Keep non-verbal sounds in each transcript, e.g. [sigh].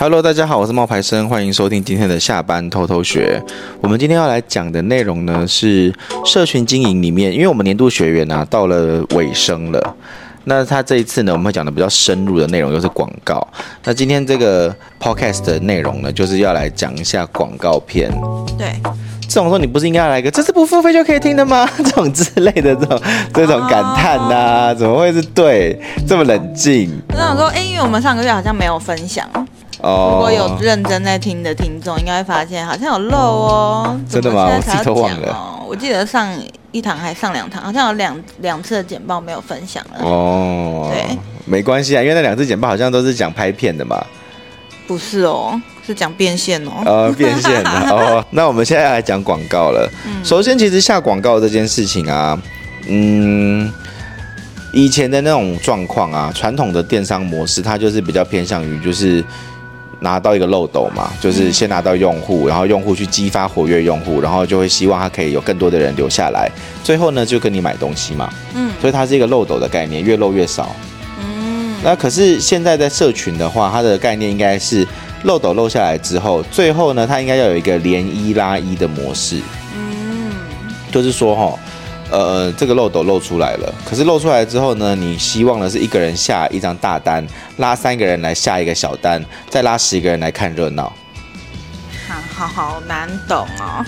Hello，大家好，我是冒牌生，欢迎收听今天的下班偷偷学。我们今天要来讲的内容呢是社群经营里面，因为我们年度学员啊到了尾声了，那他这一次呢我们会讲的比较深入的内容就是广告。那今天这个 podcast 的内容呢就是要来讲一下广告片。对。这种时候你不是应该要来个这是不付费就可以听的吗？[laughs] 这种之类的这种这种感叹呐、啊，oh. 怎么会是对这么冷静？我想说，哎，因为我们上个月好像没有分享哦。Oh. 如果有认真在听的听众，应该会发现好像有漏哦。真的吗？我自己都忘了。我记得上一堂还上两堂，好像有两两次的简报没有分享了。哦，oh. 对，没关系啊，因为那两次简报好像都是讲拍片的嘛。不是哦。是讲变现哦，呃，变现的 [laughs] 哦。那我们现在要来讲广告了。嗯，首先，其实下广告这件事情啊，嗯，以前的那种状况啊，传统的电商模式，它就是比较偏向于就是拿到一个漏斗嘛，就是先拿到用户，然后用户去激发活跃用户，然后就会希望他可以有更多的人留下来，最后呢就跟你买东西嘛。嗯，所以它是一个漏斗的概念，越漏越少。嗯，那可是现在在社群的话，它的概念应该是。漏斗漏下来之后，最后呢，它应该要有一个涟漪拉一的模式。嗯，就是说哈，呃，这个漏斗漏出来了，可是漏出来之后呢，你希望的是一个人下一张大单，拉三个人来下一个小单，再拉十个人来看热闹。好好好难懂哦。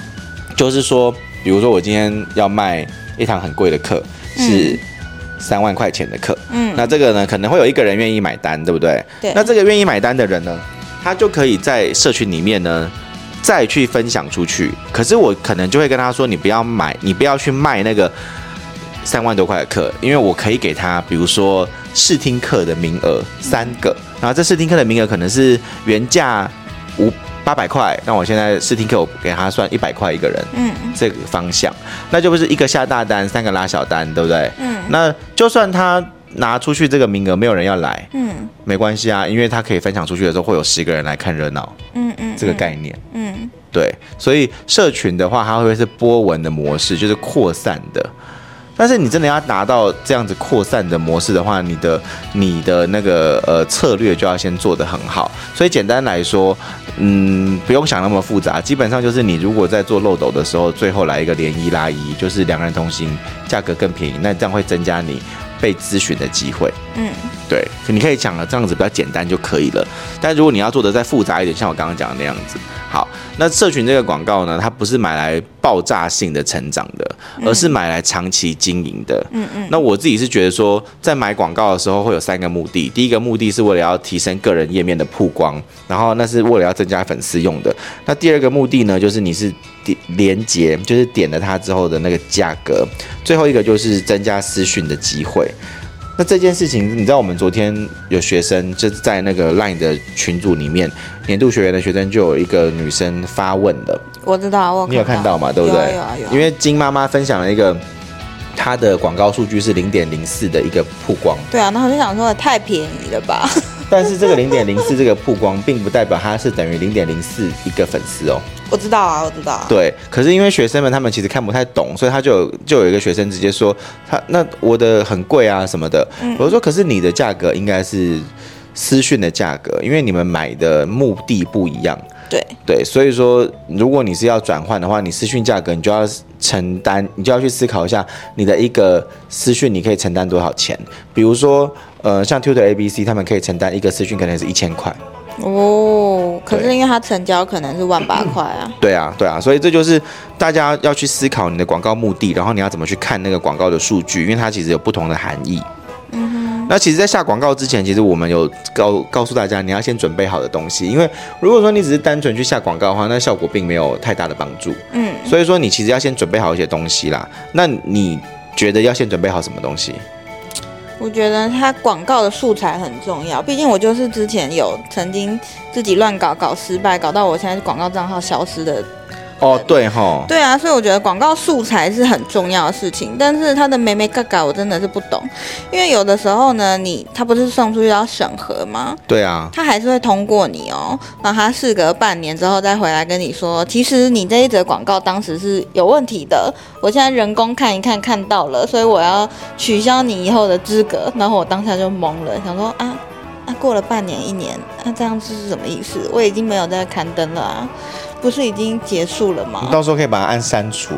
就是说，比如说我今天要卖一堂很贵的课，是三万块钱的课。嗯，那这个呢，可能会有一个人愿意买单，对不对？对。那这个愿意买单的人呢？他就可以在社群里面呢，再去分享出去。可是我可能就会跟他说：“你不要买，你不要去卖那个三万多块的课，因为我可以给他，比如说试听课的名额三个，然后这试听课的名额可能是原价五八百块，那我现在试听课我给他算一百块一个人，嗯，这个方向，那就不是一个下大单，三个拉小单，对不对？嗯，那就算他。拿出去这个名额，没有人要来，嗯，没关系啊，因为他可以分享出去的时候，会有十个人来看热闹，嗯嗯，这个概念，嗯，对，所以社群的话，它会是波纹的模式，就是扩散的。但是你真的要拿到这样子扩散的模式的话，你的你的那个呃策略就要先做得很好。所以简单来说，嗯，不用想那么复杂，基本上就是你如果在做漏斗的时候，最后来一个连一拉一，就是两个人同行，价格更便宜，那这样会增加你被咨询的机会。嗯，对，你可以讲了这样子比较简单就可以了。但如果你要做的再复杂一点，像我刚刚讲的那样子。好，那社群这个广告呢，它不是买来爆炸性的成长的，而是买来长期经营的。嗯嗯。那我自己是觉得说，在买广告的时候会有三个目的。第一个目的是为了要提升个人页面的曝光，然后那是为了要增加粉丝用的。那第二个目的呢，就是你是点连接，就是点了它之后的那个价格。最后一个就是增加私讯的机会。那这件事情，你知道，我们昨天有学生就是在那个 Line 的群组里面，年度学员的学生就有一个女生发问的，我知道，我你有看到吗？对不对？有有有。因为金妈妈分享了一个她的广告数据是零点零四的一个曝光，对啊，那我就想说太便宜了吧？但是这个零点零四这个曝光，并不代表它是等于零点零四一个粉丝哦。我知道啊，我知道啊。对，可是因为学生们他们其实看不太懂，所以他就有就有一个学生直接说他那我的很贵啊什么的。嗯。我说可是你的价格应该是私讯的价格，因为你们买的目的不一样。对对，所以说如果你是要转换的话，你私讯价格你就要承担，你就要去思考一下你的一个私讯你可以承担多少钱。比如说呃，像 Tutor ABC 他们可以承担一个私讯可能是一千块。哦，可是因为它成交可能是万八块啊。对啊，对啊，所以这就是大家要去思考你的广告目的，然后你要怎么去看那个广告的数据，因为它其实有不同的含义。那其实，在下广告之前，其实我们有告告诉大家，你要先准备好的东西，因为如果说你只是单纯去下广告的话，那效果并没有太大的帮助。嗯。所以说，你其实要先准备好一些东西啦。那你觉得要先准备好什么东西？我觉得它广告的素材很重要，毕竟我就是之前有曾经自己乱搞搞失败，搞到我现在广告账号消失的。哦，对哈，对啊，所以我觉得广告素材是很重要的事情，但是他的眉眉嘎嘎我真的是不懂，因为有的时候呢，你他不是送出去要审核吗？对啊，他还是会通过你哦，然后他事隔半年之后再回来跟你说，其实你这一则广告当时是有问题的，我现在人工看一看看到了，所以我要取消你以后的资格，然后我当下就懵了，想说啊。啊，过了半年一年，那、啊、这样子是什么意思？我已经没有在刊登了啊，不是已经结束了吗？你到时候可以把它按删除。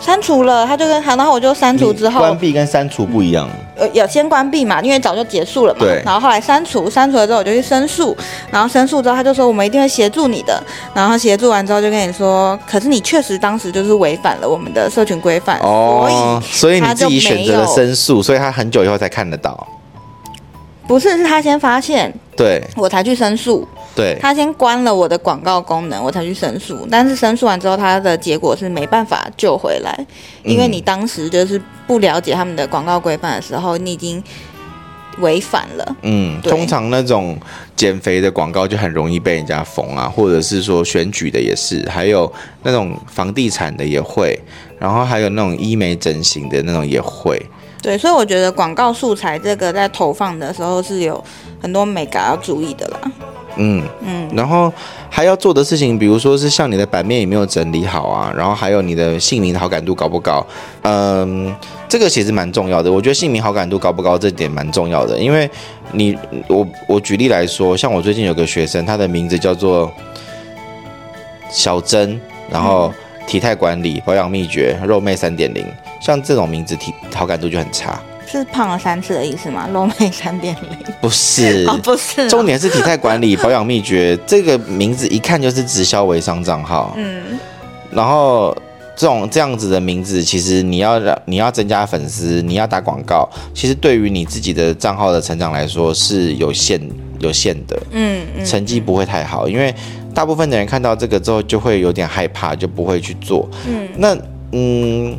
删除了，他就跟好，然后我就删除之后，关闭跟删除不一样。呃，有先关闭嘛，因为早就结束了嘛。对。然后后来删除，删除了之后我就去申诉，然后申诉之后他就说我们一定会协助你的，然后协助完之后就跟你说，可是你确实当时就是违反了我们的社群规范。哦。所以你自己选择了申诉，所以他很久以后才看得到。不是，是他先发现，对，我才去申诉。对，他先关了我的广告功能，我才去申诉。但是申诉完之后，他的结果是没办法救回来，因为你当时就是不了解他们的广告规范的时候，你已经违反了。嗯，通常那种减肥的广告就很容易被人家封啊，或者是说选举的也是，还有那种房地产的也会，然后还有那种医美整形的那种也会。对，所以我觉得广告素材这个在投放的时候是有很多美感要注意的啦。嗯嗯，然后还要做的事情，比如说是像你的版面有没有整理好啊，然后还有你的姓名好感度高不高？嗯，这个其实蛮重要的。我觉得姓名好感度高不高这点蛮重要的，因为你我我举例来说，像我最近有个学生，他的名字叫做小珍，然后体态管理保养秘诀肉妹三点零，像这种名字体好感度就很差。是胖了三次的意思吗？[laughs] 肉妹三点零不是，[laughs] 哦、不是，重点是体态管理保养秘诀这个名字一看就是直销微商账号。嗯，然后这种这样子的名字，其实你要让你要增加粉丝，你要打广告，其实对于你自己的账号的成长来说是有限有限的。嗯，嗯，成绩不会太好，因为大部分的人看到这个之后就会有点害怕，就不会去做。嗯，那嗯。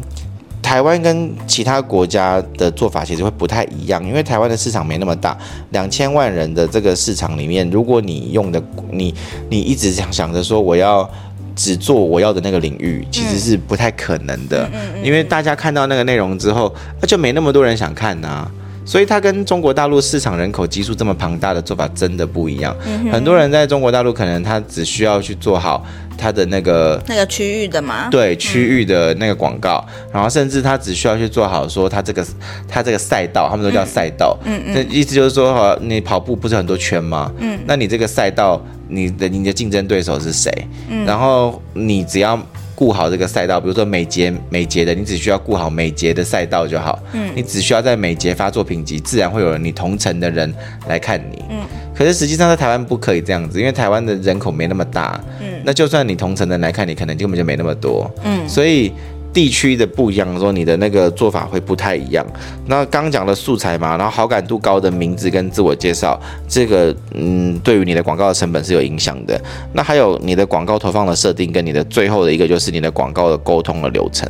台湾跟其他国家的做法其实会不太一样，因为台湾的市场没那么大，两千万人的这个市场里面，如果你用的你你一直想想着说我要只做我要的那个领域，其实是不太可能的，因为大家看到那个内容之后，那就没那么多人想看呐。所以它跟中国大陆市场人口基数这么庞大的做法真的不一样。很多人在中国大陆可能他只需要去做好。他的那个那个区域的嘛？对，区域的那个广告，嗯、然后甚至他只需要去做好说他这个他这个赛道，他们都叫赛道，嗯嗯，意思就是说哈，你跑步不是很多圈吗？嗯，那你这个赛道，你的你的竞争对手是谁？嗯，然后你只要顾好这个赛道，比如说美睫美睫的，你只需要顾好美睫的赛道就好，嗯，你只需要在美睫发作品集，自然会有你同城的人来看你，嗯。可是实际上在台湾不可以这样子，因为台湾的人口没那么大。嗯，那就算你同城的人来看你，可能根本就没那么多。嗯，所以地区的不一样，说你的那个做法会不太一样。那刚讲的素材嘛，然后好感度高的名字跟自我介绍，这个嗯，对于你的广告的成本是有影响的。那还有你的广告投放的设定，跟你的最后的一个就是你的广告的沟通的流程。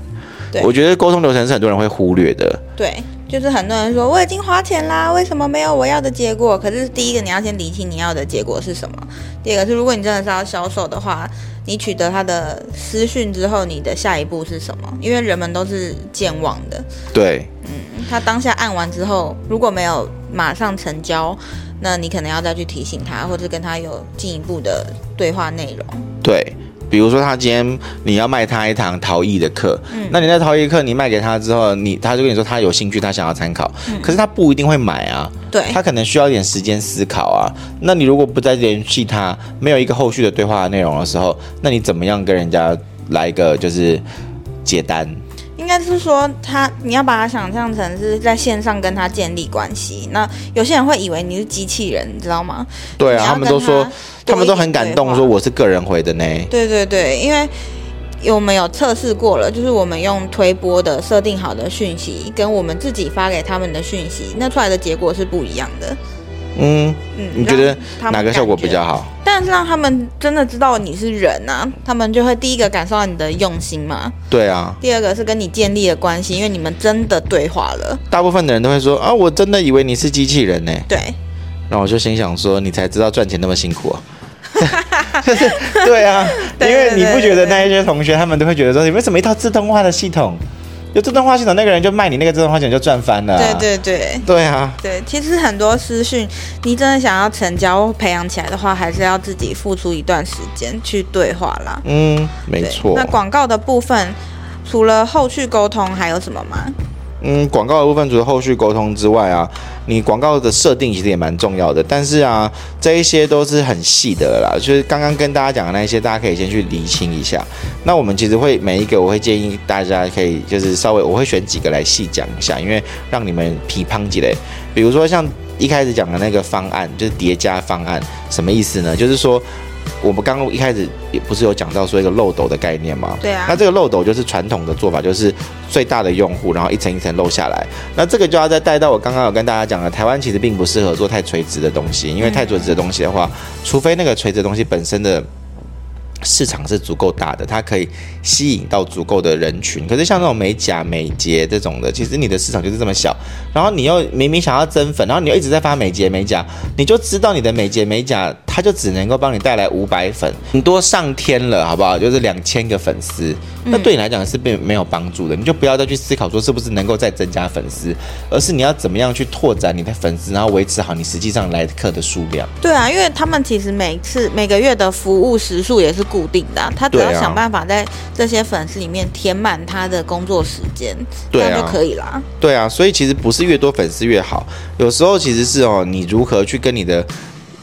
对，我觉得沟通流程是很多人会忽略的。对。就是很多人说我已经花钱啦，为什么没有我要的结果？可是第一个你要先理清你要的结果是什么。第二个是，如果你真的是要销售的话，你取得他的私讯之后，你的下一步是什么？因为人们都是健忘的。对，嗯，他当下按完之后，如果没有马上成交，那你可能要再去提醒他，或者跟他有进一步的对话内容。对。比如说，他今天你要卖他一堂陶艺的课，嗯，那你在陶艺课你卖给他之后，你他就跟你说他有兴趣，他想要参考，嗯，可是他不一定会买啊，对，他可能需要一点时间思考啊。那你如果不再联系他，没有一个后续的对话的内容的时候，那你怎么样跟人家来一个就是接单？应该是说他，你要把它想象成是在线上跟他建立关系。那有些人会以为你是机器人，你知道吗？对啊，他们都说，他们都很感动，说我是个人回的呢。对对对，因为我们有测试过了，就是我们用推播的设定好的讯息，跟我们自己发给他们的讯息，那出来的结果是不一样的。嗯嗯，你觉得哪个效果比较好？但是让他们真的知道你是人啊，他们就会第一个感受到你的用心嘛。对啊。第二个是跟你建立了关系，因为你们真的对话了。大部分的人都会说啊，我真的以为你是机器人呢。对。然后我就心想说，你才知道赚钱那么辛苦 [laughs] [laughs] 啊。对啊，因为你不觉得那一些同学他们都会觉得说，你为什么一套自动化的系统？有自动化系统，那个人就卖你那个自动化系统就赚翻了。对对对，对啊，对，其实很多私讯，你真的想要成交培养起来的话，还是要自己付出一段时间去对话啦。嗯，没错。那广告的部分，除了后续沟通，还有什么吗？嗯，广告的部分除了后续沟通之外啊，你广告的设定其实也蛮重要的。但是啊，这一些都是很细的啦，就是刚刚跟大家讲的那些，大家可以先去厘清一下。那我们其实会每一个，我会建议大家可以就是稍微，我会选几个来细讲一下，因为让你们批判起来。比如说像一开始讲的那个方案，就是叠加方案，什么意思呢？就是说。我们刚刚一开始也不是有讲到说一个漏斗的概念吗？对啊。那这个漏斗就是传统的做法，就是最大的用户，然后一层一层漏下来。那这个就要再带到我刚刚有跟大家讲的，台湾其实并不适合做太垂直的东西，因为太垂直的东西的话，除非那个垂直的东西本身的。市场是足够大的，它可以吸引到足够的人群。可是像那种美甲、美睫这种的，其实你的市场就是这么小。然后你又明明想要增粉，然后你又一直在发美睫、美甲，你就知道你的美睫、美甲，它就只能够帮你带来五百粉，很多上天了，好不好？就是两千个粉丝，那对你来讲是并没有帮助的。你就不要再去思考说是不是能够再增加粉丝，而是你要怎么样去拓展你的粉丝，然后维持好你实际上来客的数量。对啊，因为他们其实每次每个月的服务时数也是。固定的、啊，他只要想办法在这些粉丝里面填满他的工作时间，这样就可以啦。对啊，所以其实不是越多粉丝越好，有时候其实是哦，你如何去跟你的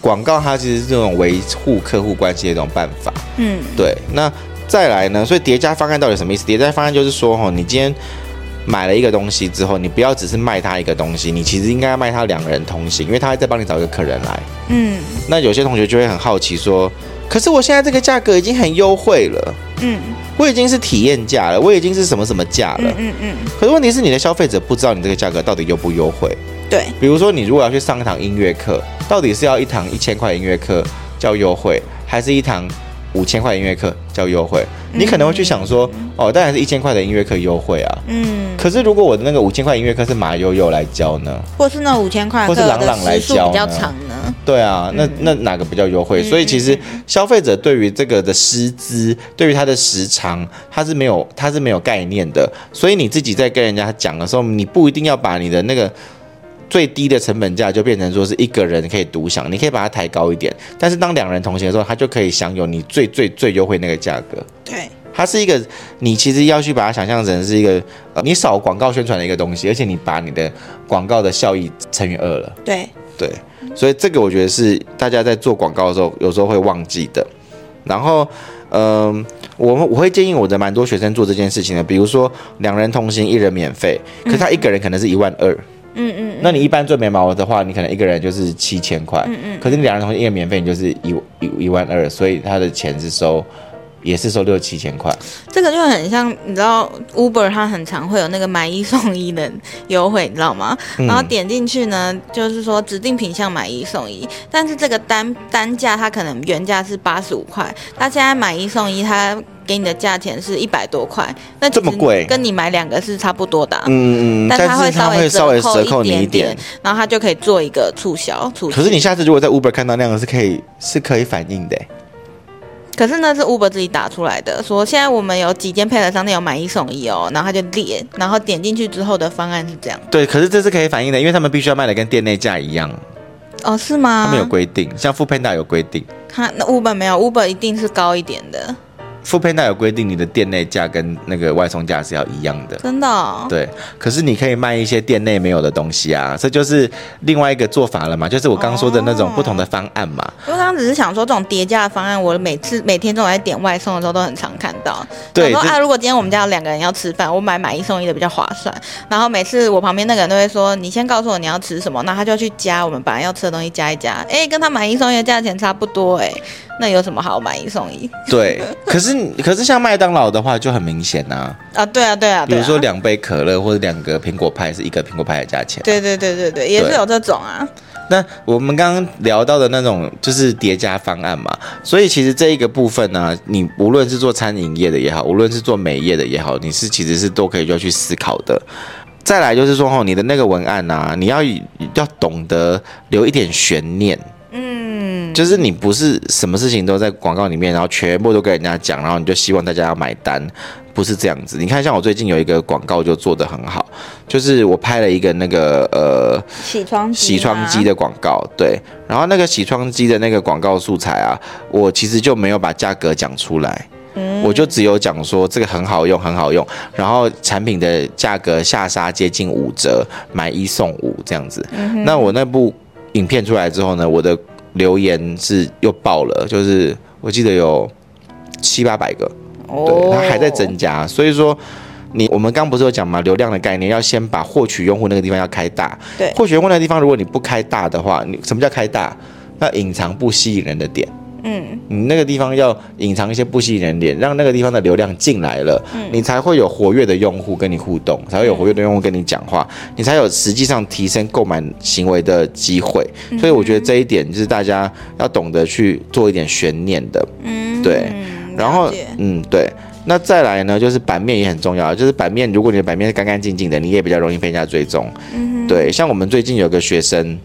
广告，它其实是这种维护客户关系的一种办法。嗯，对。那再来呢？所以叠加方案到底什么意思？叠加方案就是说，哦，你今天买了一个东西之后，你不要只是卖他一个东西，你其实应该要卖他两个人同行，因为他会再帮你找一个客人来。嗯，那有些同学就会很好奇说。可是我现在这个价格已经很优惠了，嗯，我已经是体验价了，我已经是什么什么价了，嗯嗯，嗯。可是问题是你的消费者不知道你这个价格到底优不优惠，对。比如说你如果要去上一堂音乐课，到底是要一堂一千块音乐课叫优惠，还是一堂？五千块音乐课叫优惠，你可能会去想说，哦，当然是一千块的音乐课优惠啊。嗯。可是如果我的那个五千块音乐课是马悠悠来教呢？或是那五千块，或是朗朗来教比较长呢？对啊，那那哪个比较优惠？所以其实消费者对于这个的师资，对于他的时长，他是没有他是没有概念的。所以你自己在跟人家讲的时候，你不一定要把你的那个。最低的成本价就变成说是一个人可以独享，你可以把它抬高一点，但是当两人同行的时候，他就可以享有你最最最优惠那个价格。对，它是一个你其实要去把它想象成是一个呃你少广告宣传的一个东西，而且你把你的广告的效益乘以二了。对对，所以这个我觉得是大家在做广告的时候有时候会忘记的。然后嗯、呃，我我会建议我的蛮多学生做这件事情的，比如说两人同行一人免费，可是他一个人可能是一万二。嗯嗯嗯，那你一般做眉毛的话，你可能一个人就是七千块，嗯嗯，可是你两人同时一个免费，你就是一一一万二，所以他的钱是收，也是收六七千块。这个就很像，你知道 Uber 它很常会有那个买一送一的优惠，你知道吗？然后点进去呢，就是说指定品项买一送一，但是这个单单价它可能原价是八十五块，它现在买一送一，它。给你的价钱是一百多块，那这么贵，跟你买两个是差不多的。嗯嗯，但它会稍微稍微折扣你一点，然后它就可以做一个促销促销。可是你下次如果在 Uber 看到那样是可以是可以反映的。可是呢是 Uber 自己打出来的，说现在我们有几间配合商店有买一送一哦，然后他就列，然后点进去之后的方案是这样。对，可是这是可以反映的，因为他们必须要卖的跟店内价一样。哦，是吗？他们有规定，像 Foodpanda 有规定。他那 Uber 没有，Uber 一定是高一点的。Foodpanda 有规定，你的店内价跟那个外送价是要一样的。真的哦？对，可是你可以卖一些店内没有的东西啊，这就是另外一个做法了嘛，就是我刚说的那种不同的方案嘛。我刚刚只是想说，这种叠加的方案，我每次每天都在点外送的时候都很常看到。对，说啊，如果今天我们家有两个人要吃饭，我买买一送一的比较划算。然后每次我旁边那个人都会说，你先告诉我你要吃什么，那他就去加我们本来要吃的东西加一加，哎，跟他买一送一的价钱差不多，哎。那有什么好买一送一？对，可是可是像麦当劳的话就很明显呐。啊，对啊，对啊。比如说两杯可乐或者两个苹果派是一个苹果派的价钱。对对对对对，也是有这种啊。那我们刚刚聊到的那种就是叠加方案嘛，所以其实这一个部分呢，你无论是做餐饮业的也好，无论是做美业的也好，你是其实是都可以就要去思考的。再来就是说，哦，你的那个文案啊，你要要懂得留一点悬念。就是你不是什么事情都在广告里面，然后全部都跟人家讲，然后你就希望大家要买单，不是这样子。你看，像我最近有一个广告就做得很好，就是我拍了一个那个呃洗窗洗窗机的广告，对，然后那个洗窗机的那个广告素材啊，我其实就没有把价格讲出来。我就只有讲说这个很好用，很好用，然后产品的价格下杀接近五折，买一送五这样子。那我那部影片出来之后呢，我的留言是又爆了，就是我记得有七八百个，对，它还在增加。所以说，你我们刚不是有讲嘛？流量的概念要先把获取用户那个地方要开大。对，获取用户那个地方，如果你不开大的话，你什么叫开大？那隐藏不吸引人的点。嗯，你那个地方要隐藏一些不吸引人点，让那个地方的流量进来了，嗯，你才会有活跃的用户跟你互动，才会有活跃的用户跟你讲话，嗯，你才有实际上提升购买行为的机会。所以我觉得这一点就是大家要懂得去做一点悬念的，嗯，对。然后，嗯，对。那再来呢，就是版面也很重要，就是版面，如果你的版面是干干净净的，你也比较容易被人家追踪。嗯，对。像我们最近有个学生。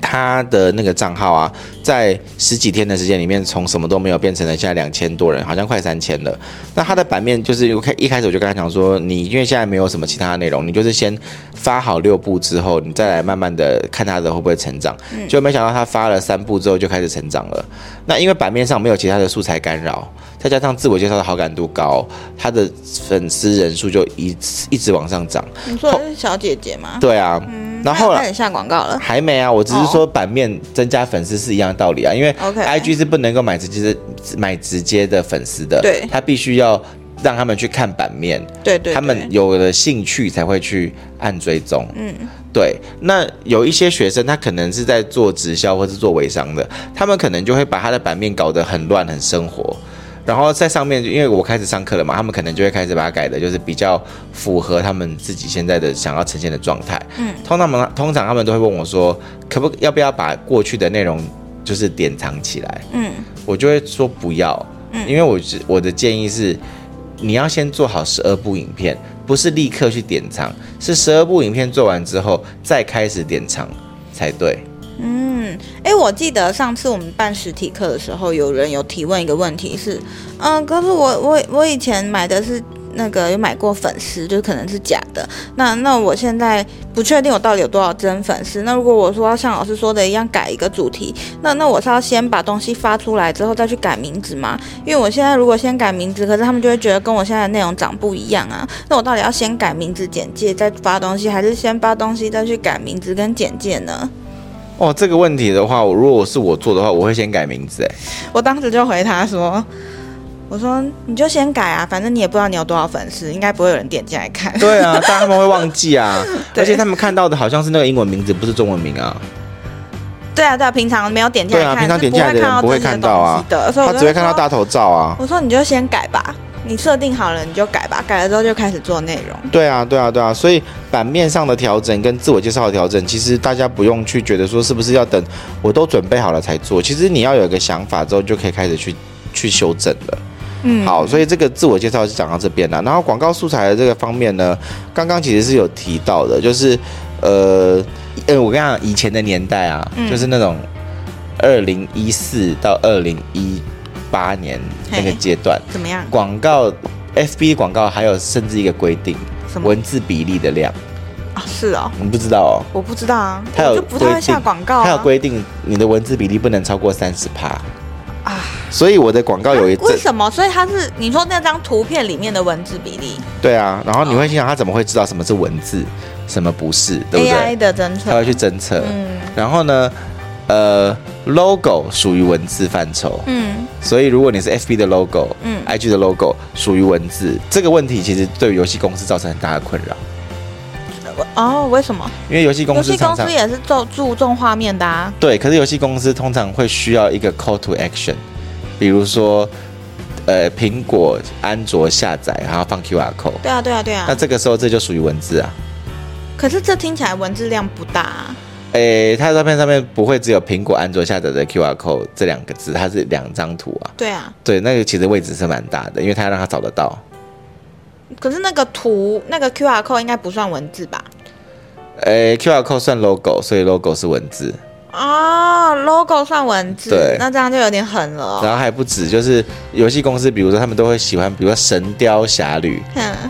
他的那个账号啊，在十几天的时间里面，从什么都没有变成了现在两千多人，好像快三千了。那他的版面就是，我开一开始我就跟他讲说，你因为现在没有什么其他的内容，你就是先发好六部之后，你再来慢慢的看他的会不会成长。就没想到他发了三部之后就开始成长了。那因为版面上没有其他的素材干扰，再加上自我介绍的好感度高，他的粉丝人数就一一直往上涨。你说的是小姐姐吗？对啊。嗯然后开始下广告了？还没啊，我只是说版面增加粉丝是一样的道理啊，因为 IG 是不能够买直接的买直接的粉丝的，对，他必须要让他们去看版面，对对，他们有了兴趣才会去按追踪，嗯，对。那有一些学生他可能是在做直销或是做微商的，他们可能就会把他的版面搞得很乱很生活。然后在上面，因为我开始上课了嘛，他们可能就会开始把它改的，就是比较符合他们自己现在的想要呈现的状态。嗯，通常们通常他们都会问我说，可不要不要把过去的内容就是典藏起来？嗯，我就会说不要，嗯，因为我我的建议是，你要先做好十二部影片，不是立刻去典藏，是十二部影片做完之后再开始典藏才对。嗯，哎，我记得上次我们办实体课的时候，有人有提问一个问题是，嗯，可是我我我以前买的是那个有买过粉丝，就可能是假的。那那我现在不确定我到底有多少真粉丝。那如果我说要像老师说的一样改一个主题，那那我是要先把东西发出来之后再去改名字吗？因为我现在如果先改名字，可是他们就会觉得跟我现在的内容长不一样啊。那我到底要先改名字简介再发东西，还是先发东西再去改名字跟简介呢？哦，这个问题的话，我如果是我做的话，我会先改名字。哎，我当时就回他说：“我说你就先改啊，反正你也不知道你有多少粉丝，应该不会有人点进来看。”对啊，[laughs] 但他们会忘记啊，而且他们看到的好像是那个英文名字，不是中文名啊。对啊，对啊，平常没有点进来看，对啊，平常点进来的人不会看到啊，他只会看到大头照啊。我说你就先改吧。你设定好了，你就改吧。改了之后就开始做内容。对啊，对啊，对啊。所以版面上的调整跟自我介绍的调整，其实大家不用去觉得说是不是要等我都准备好了才做。其实你要有一个想法之后，就可以开始去去修正了。嗯，好。所以这个自我介绍就讲到这边了。然后广告素材的这个方面呢，刚刚其实是有提到的，就是呃，呃，我跟你讲，以前的年代啊，嗯、就是那种二零一四到二零一。八年那个阶段怎么样？广告，FB 广告还有甚至一个规定，文字比例的量啊，是哦，你不知道哦？我不知道啊，他有就不太会下广告，他有规定你的文字比例不能超过三十趴啊，所以我的广告有一为什么？所以它是你说那张图片里面的文字比例？对啊，然后你会心想他怎么会知道什么是文字，什么不是？对不对？AI 的侦测，他会去侦测，嗯，然后呢？呃，logo 属于文字范畴，嗯，所以如果你是 FB 的 logo，嗯，IG 的 logo 属于文字，这个问题其实对于游戏公司造成很大的困扰。哦，为什么？因为游戏公司游戏公司也是注注重画面的啊。对，可是游戏公司通常会需要一个 call to action，比如说，呃，苹果、安卓下载，然后放 QR code。对啊，对啊，对啊。那这个时候这就属于文字啊。可是这听起来文字量不大啊。诶、欸，它的照片上面不会只有苹果、安卓下载的 QR code 这两个字，它是两张图啊。对啊，对，那个其实位置是蛮大的，因为它要让它找得到。可是那个图，那个 QR code 应该不算文字吧？诶、欸，QR code 算 logo，所以 logo 是文字。哦，logo 算文字，对，那这样就有点狠了、哦。然后还不止，就是游戏公司，比如说他们都会喜欢，比如说《神雕侠侣》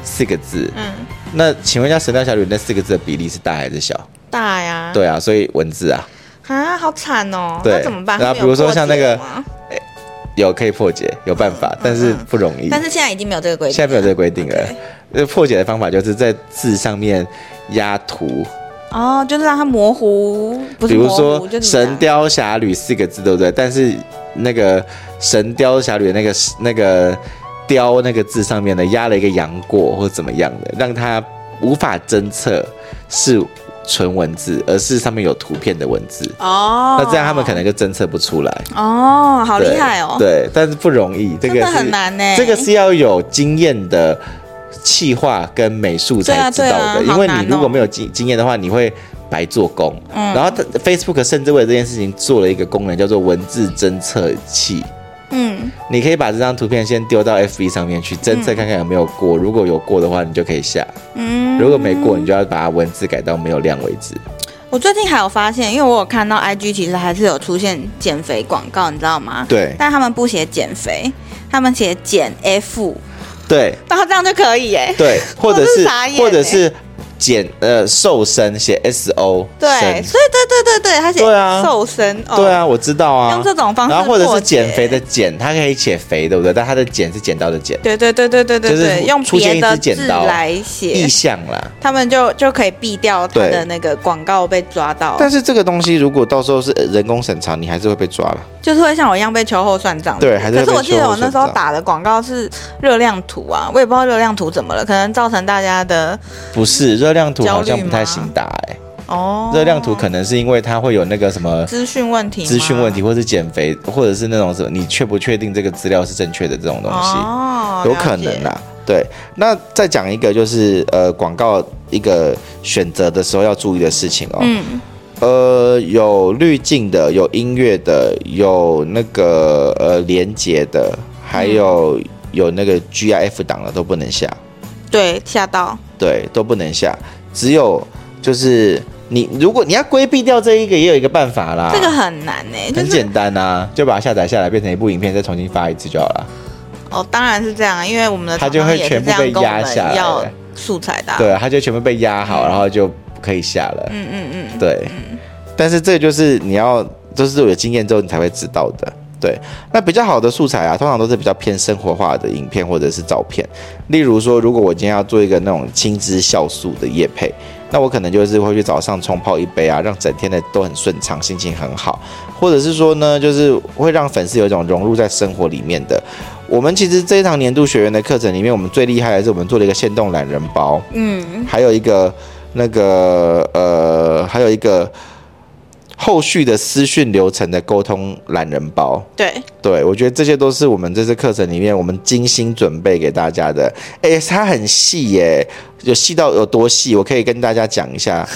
四个字，嗯，那请问一下，《神雕侠侣》那四个字的比例是大还是小？大呀，对啊，所以文字啊，啊，好惨哦，对，那怎么办？然后比如说像那个，有可以破解，有办法，但是不容易。但是现在已经没有这个规定，现在没有这个规定了。那，破解的方法就是在字上面压图。哦，就是让它模糊，不是模糊，比如说《神雕侠侣》四个字，对不对？但是那个《神雕侠侣》的那个那个“雕”那个字上面呢，压了一个杨过或怎么样的，让它无法侦测是纯文字，而是上面有图片的文字。哦，那这样他们可能就侦测不出来。哦，好厉害哦。对，但是不容易，这个是很难呢。这个是要有经验的。气化跟美术才知道的，啊啊、因为你如果没有经经验的话，你会白做工。嗯，然后 Facebook 甚至为了这件事情做了一个功能，叫做文字侦测器。嗯，你可以把这张图片先丢到 FB 上面去侦测看看有没有过，如果有过的话，你就可以下。嗯，如果没过，你就要把它文字改到没有量为止。我最近还有发现，因为我有看到 IG 其实还是有出现减肥广告，你知道吗？对，但他们不写减肥，他们写减 F。对，然 [laughs] 后这样就可以耶。对，或者是 [laughs] 或者是减呃瘦身写 S O。对，所以对对对对，他写瘦身。对啊，我知道啊。用这种方式，然后或者是减肥的减，它可以写肥，对不对？但它的减是剪刀的剪。对对对对对对，就是用别的剪刀来写意象啦。他们就就可以避掉他的那个广告被抓到。但是这个东西如果到时候是人工审查，你还是会被抓了。就是会像我一样被秋后算账。对，还是。可是我记得我那时候打的广告是热量图啊，我也不知道热量图怎么了，可能造成大家的不是热量图好像不太行打哎。哦。热量图可能是因为它会有那个什么资讯问题，资讯问题，或是减肥，或者是那种什么，你确不确定这个资料是正确的这种东西？哦，有可能啦。对，那再讲一个就是呃广告一个选择的时候要注意的事情哦。嗯。呃，有滤镜的，有音乐的，有那个呃连接的，还有、嗯、有那个 GIF 档的都不能下。对，下到。对，都不能下。只有就是你，如果你要规避掉这一个，也有一个办法啦。这个很难呢、欸，就是、很简单啊，就把它下载下来，变成一部影片，再重新发一次就好了。哦，当然是这样，因为我们的它就会全部被压下来，要素材的。对，它就全部被压好，嗯、然后就。可以下了，嗯嗯嗯，对，嗯、但是这就是你要都、就是有经验之后你才会知道的，对。那比较好的素材啊，通常都是比较偏生活化的影片或者是照片。例如说，如果我今天要做一个那种青汁酵素的夜配，那我可能就是会去早上冲泡一杯啊，让整天的都很顺畅，心情很好。或者是说呢，就是会让粉丝有一种融入在生活里面的。我们其实这一堂年度学员的课程里面，我们最厉害的是我们做了一个限动懒人包，嗯，还有一个。那个呃，还有一个后续的私讯流程的沟通懒人包。对对，我觉得这些都是我们这次课程里面我们精心准备给大家的。哎，它很细耶，有细到有多细？我可以跟大家讲一下，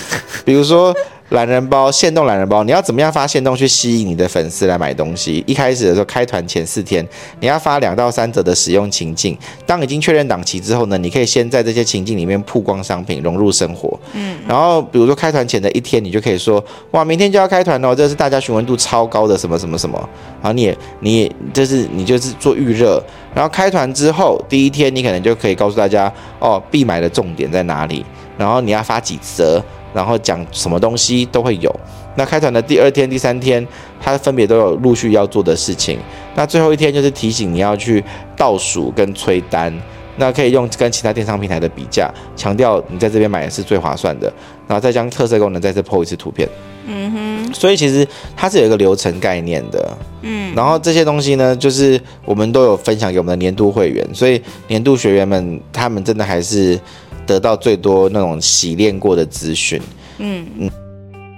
比如说。懒人包，限动懒人包，你要怎么样发限动去吸引你的粉丝来买东西？一开始的时候，开团前四天，你要发两到三折的使用情境。当已经确认档期之后呢，你可以先在这些情境里面曝光商品，融入生活。嗯，然后比如说开团前的一天，你就可以说，哇，明天就要开团哦，这是大家询问度超高的什么什么什么。然后你也你也就是你就是做预热，然后开团之后第一天，你可能就可以告诉大家，哦，必买的重点在哪里，然后你要发几则。然后讲什么东西都会有。那开团的第二天、第三天，它分别都有陆续要做的事情。那最后一天就是提醒你要去倒数跟催单。那可以用跟其他电商平台的比价，强调你在这边买的是最划算的。然后再将特色功能再次 po 一次图片。嗯哼。所以其实它是有一个流程概念的。嗯。然后这些东西呢，就是我们都有分享给我们的年度会员，所以年度学员们他们真的还是。得到最多那种洗练过的资讯，嗯嗯，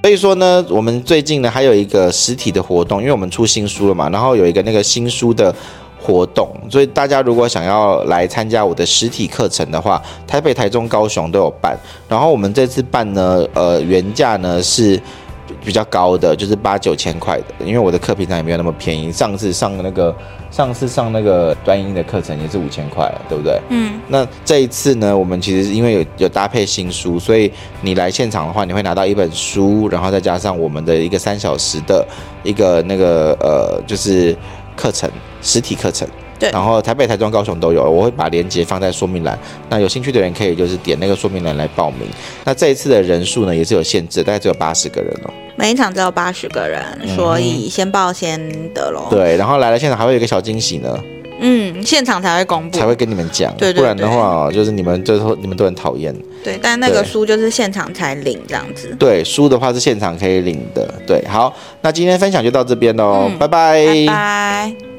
所以说呢，我们最近呢还有一个实体的活动，因为我们出新书了嘛，然后有一个那个新书的活动，所以大家如果想要来参加我的实体课程的话，台北、台中、高雄都有办，然后我们这次办呢，呃，原价呢是比较高的，就是八九千块的，因为我的课平常也没有那么便宜，上次上的那个。上次上那个端音的课程也是五千块，对不对？嗯。那这一次呢，我们其实因为有有搭配新书，所以你来现场的话，你会拿到一本书，然后再加上我们的一个三小时的一个那个呃，就是课程实体课程。对，然后台北、台中、高雄都有，我会把链接放在说明栏。那有兴趣的人可以就是点那个说明栏来报名。那这一次的人数呢也是有限制，大概只有八十个人哦。每一场只有八十个人，所以先报先得喽。对，然后来了现场还会有一个小惊喜呢。嗯，现场才会公布，才会跟你们讲。对对对，不然的话，就是你们最后你们都很讨厌。对，但那个书就是现场才领这样子。对，书的话是现场可以领的。对，好，那今天分享就到这边喽，嗯，拜拜。拜拜。